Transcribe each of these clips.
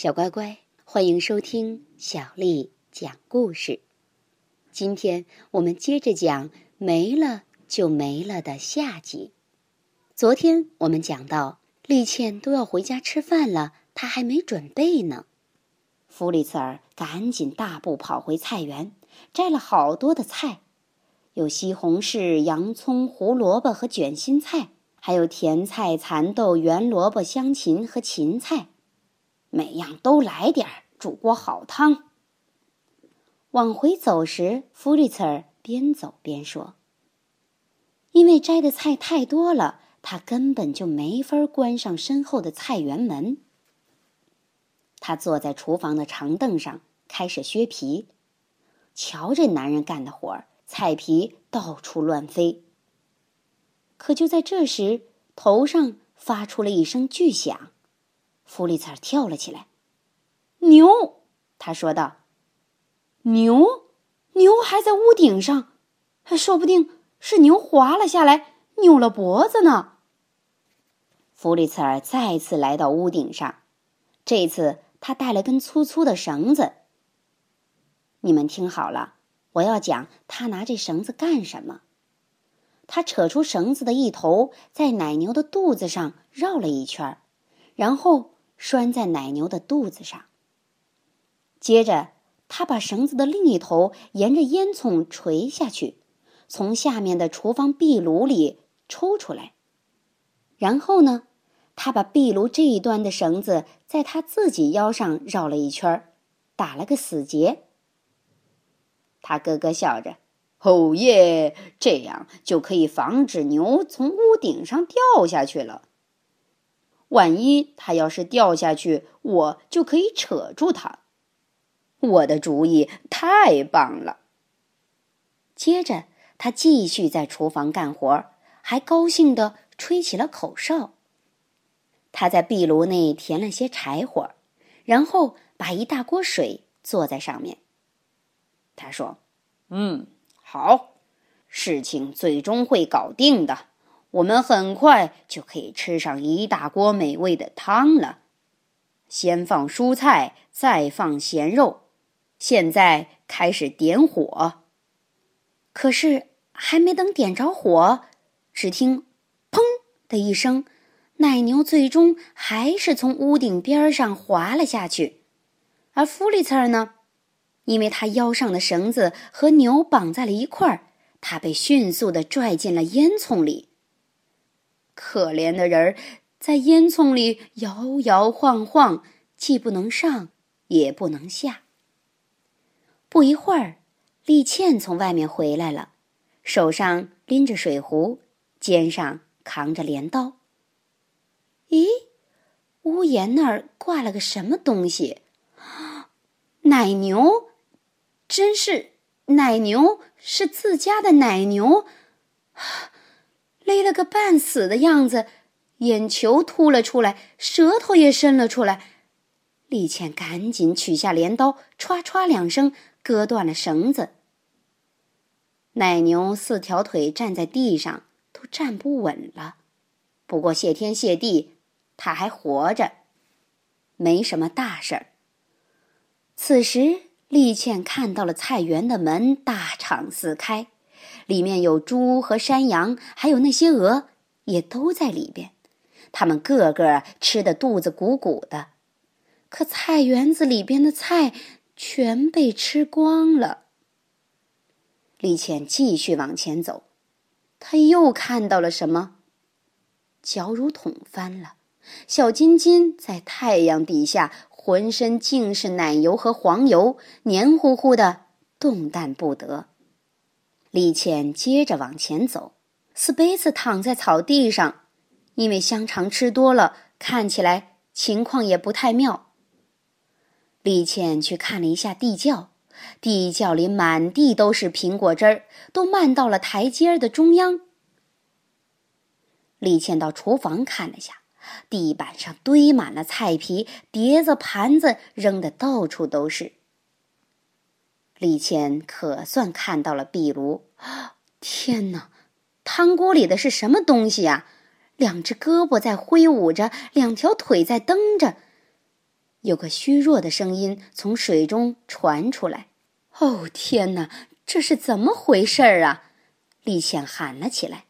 小乖乖，欢迎收听小丽讲故事。今天我们接着讲“没了就没了”的下集。昨天我们讲到，丽倩都要回家吃饭了，她还没准备呢。弗里茨尔赶紧大步跑回菜园，摘了好多的菜，有西红柿、洋葱、胡萝卜和卷心菜，还有甜菜、蚕豆、圆萝卜、香芹和芹菜。每样都来点儿，煮锅好汤。往回走时，弗里茨边走边说：“因为摘的菜太多了，他根本就没法关上身后的菜园门。”他坐在厨房的长凳上，开始削皮。瞧这男人干的活儿，菜皮到处乱飞。可就在这时，头上发出了一声巨响。弗里茨尔跳了起来。“牛！”他说道。“牛，牛还在屋顶上，说不定是牛滑了下来，扭了脖子呢。”弗里茨尔再次来到屋顶上，这次他带了根粗粗的绳子。你们听好了，我要讲他拿这绳子干什么。他扯出绳子的一头，在奶牛的肚子上绕了一圈，然后。拴在奶牛的肚子上。接着，他把绳子的另一头沿着烟囱垂下去，从下面的厨房壁炉里抽出来。然后呢，他把壁炉这一端的绳子在他自己腰上绕了一圈，打了个死结。他咯咯笑着：“哦耶，这样就可以防止牛从屋顶上掉下去了。”万一他要是掉下去，我就可以扯住他。我的主意太棒了。接着，他继续在厨房干活，还高兴地吹起了口哨。他在壁炉内填了些柴火，然后把一大锅水坐在上面。他说：“嗯，好，事情最终会搞定的。”我们很快就可以吃上一大锅美味的汤了。先放蔬菜，再放咸肉。现在开始点火。可是还没等点着火，只听“砰”的一声，奶牛最终还是从屋顶边上滑了下去。而弗里茨尔呢，因为他腰上的绳子和牛绑在了一块儿，他被迅速的拽进了烟囱里。可怜的人儿在烟囱里摇摇晃晃，既不能上，也不能下。不一会儿，丽倩从外面回来了，手上拎着水壶，肩上扛着镰刀。咦，屋檐那儿挂了个什么东西？奶牛，真是奶牛，是自家的奶牛。勒了个半死的样子，眼球凸了出来，舌头也伸了出来。丽倩赶紧取下镰刀，歘歘两声，割断了绳子。奶牛四条腿站在地上都站不稳了，不过谢天谢地，它还活着，没什么大事儿。此时，丽倩看到了菜园的门大敞四开。里面有猪和山羊，还有那些鹅，也都在里边。他们个个吃的肚子鼓鼓的，可菜园子里边的菜全被吃光了。李倩继续往前走，他又看到了什么？脚乳桶翻了，小金金在太阳底下，浑身尽是奶油和黄油，黏糊糊的，动弹不得。李倩接着往前走，斯贝茨躺在草地上，因为香肠吃多了，看起来情况也不太妙。李倩去看了一下地窖，地窖里满地都是苹果汁儿，都漫到了台阶儿的中央。李倩到厨房看了下，地板上堆满了菜皮，碟子盘子扔的到处都是。李倩可算看到了壁炉，天哪！汤锅里的是什么东西呀？两只胳膊在挥舞着，两条腿在蹬着，有个虚弱的声音从水中传出来：“哦，天哪，这是怎么回事儿啊？”李倩喊了起来。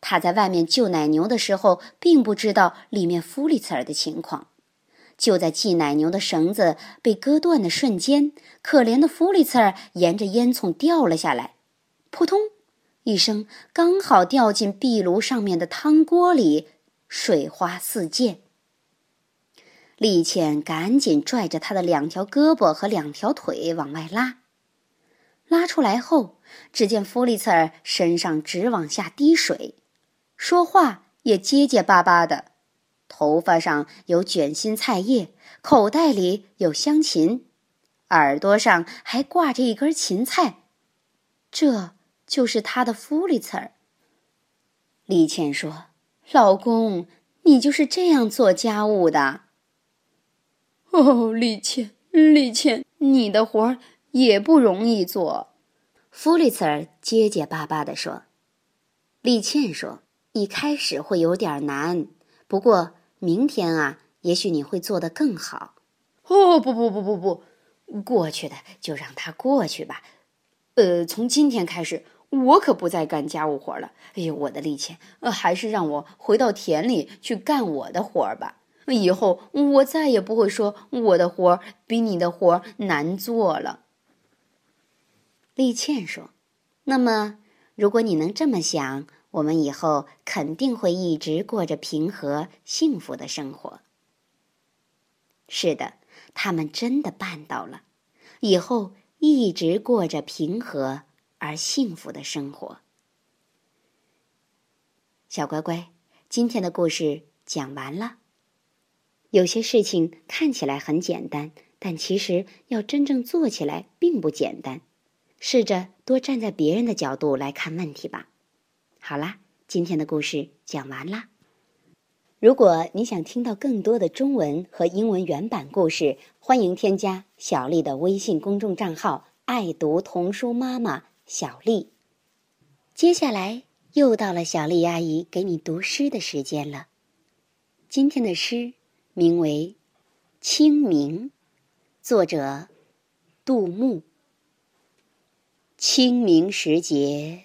他在外面救奶牛的时候，并不知道里面弗里茨尔的情况。就在系奶牛的绳子被割断的瞬间，可怜的弗里茨儿沿着烟囱掉了下来，扑通一声，刚好掉进壁炉上面的汤锅里，水花四溅。丽倩赶紧拽着他的两条胳膊和两条腿往外拉，拉出来后，只见弗里茨儿身上直往下滴水。说话也结结巴巴的，头发上有卷心菜叶，口袋里有香芹，耳朵上还挂着一根芹菜，这就是他的弗里茨儿。李倩说：“老公，你就是这样做家务的？”哦，李倩，李倩，你的活儿也不容易做。”弗里茨儿结结巴巴地说。李倩说。一开始会有点难，不过明天啊，也许你会做得更好。哦，不不不不不，过去的就让它过去吧。呃，从今天开始，我可不再干家务活了。哎呦，我的力气，呃，还是让我回到田里去干我的活儿吧。以后我再也不会说我的活儿比你的活儿难做了。丽倩说：“那么，如果你能这么想。”我们以后肯定会一直过着平和幸福的生活。是的，他们真的办到了，以后一直过着平和而幸福的生活。小乖乖，今天的故事讲完了。有些事情看起来很简单，但其实要真正做起来并不简单。试着多站在别人的角度来看问题吧。好啦，今天的故事讲完啦。如果你想听到更多的中文和英文原版故事，欢迎添加小丽的微信公众账号“爱读童书妈妈小丽”。接下来又到了小丽阿姨给你读诗的时间了。今天的诗名为《清明》，作者杜牧。清明时节。